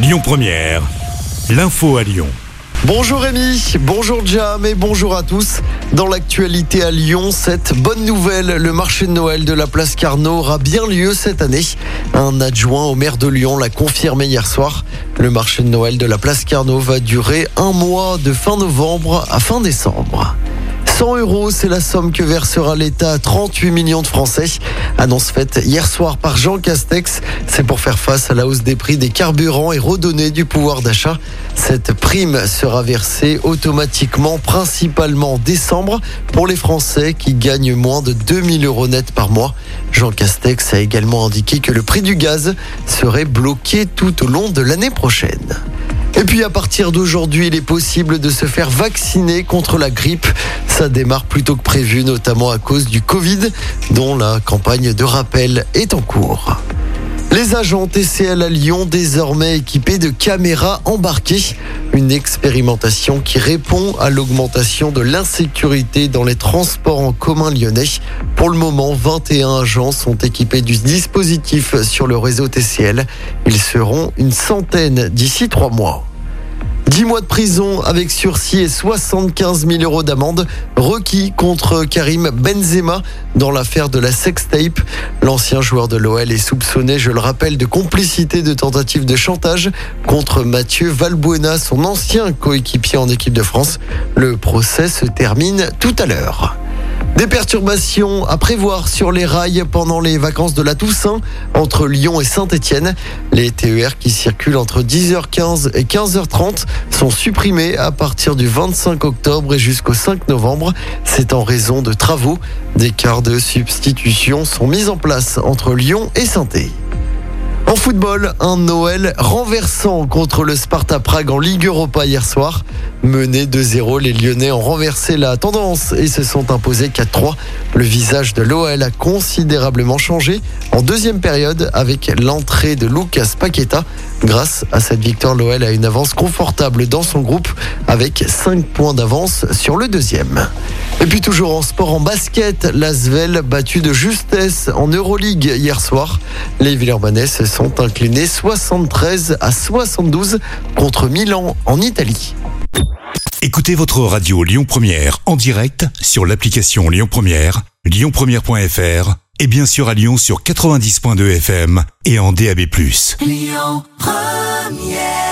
Lyon Première, l'info à Lyon. Bonjour Rémi, bonjour Jam et bonjour à tous. Dans l'actualité à Lyon, cette bonne nouvelle, le marché de Noël de la place Carnot aura bien lieu cette année. Un adjoint au maire de Lyon l'a confirmé hier soir. Le marché de Noël de la place Carnot va durer un mois de fin novembre à fin décembre. 100 euros, c'est la somme que versera l'État à 38 millions de Français. Annonce faite hier soir par Jean Castex. C'est pour faire face à la hausse des prix des carburants et redonner du pouvoir d'achat. Cette prime sera versée automatiquement, principalement en décembre, pour les Français qui gagnent moins de 2000 euros net par mois. Jean Castex a également indiqué que le prix du gaz serait bloqué tout au long de l'année prochaine. Et puis à partir d'aujourd'hui, il est possible de se faire vacciner contre la grippe. Ça démarre plus tôt que prévu, notamment à cause du Covid, dont la campagne de rappel est en cours. Les agents TCL à Lyon, désormais équipés de caméras embarquées. Une expérimentation qui répond à l'augmentation de l'insécurité dans les transports en commun lyonnais. Pour le moment, 21 agents sont équipés du dispositif sur le réseau TCL. Ils seront une centaine d'ici trois mois. 10 mois de prison avec sursis et 75 000 euros d'amende requis contre Karim Benzema dans l'affaire de la sextape. L'ancien joueur de l'OL est soupçonné, je le rappelle, de complicité de tentative de chantage contre Mathieu Valbuena, son ancien coéquipier en équipe de France. Le procès se termine tout à l'heure. Des perturbations à prévoir sur les rails pendant les vacances de la Toussaint entre Lyon et Saint-Étienne. Les TER qui circulent entre 10h15 et 15h30 sont supprimés à partir du 25 octobre et jusqu'au 5 novembre. C'est en raison de travaux. Des quarts de substitution sont mis en place entre Lyon et Saint-Étienne. En football, un Noël renversant contre le Sparta Prague en Ligue Europa hier soir. Menés 2-0, les Lyonnais ont renversé la tendance et se sont imposés 4-3. Le visage de l'OL a considérablement changé en deuxième période avec l'entrée de Lucas Paqueta. Grâce à cette victoire, l'OL a une avance confortable dans son groupe avec 5 points d'avance sur le deuxième. Et puis toujours en sport, en basket, l'Asvel battu de justesse en Euroleague hier soir. Les Villeurbanais se sont inclinés 73 à 72 contre Milan en Italie. Écoutez votre radio Lyon Première en direct sur l'application Lyon Première, lyonpremière.fr et bien sûr à Lyon sur 90.2 FM et en DAB+. Lyon Première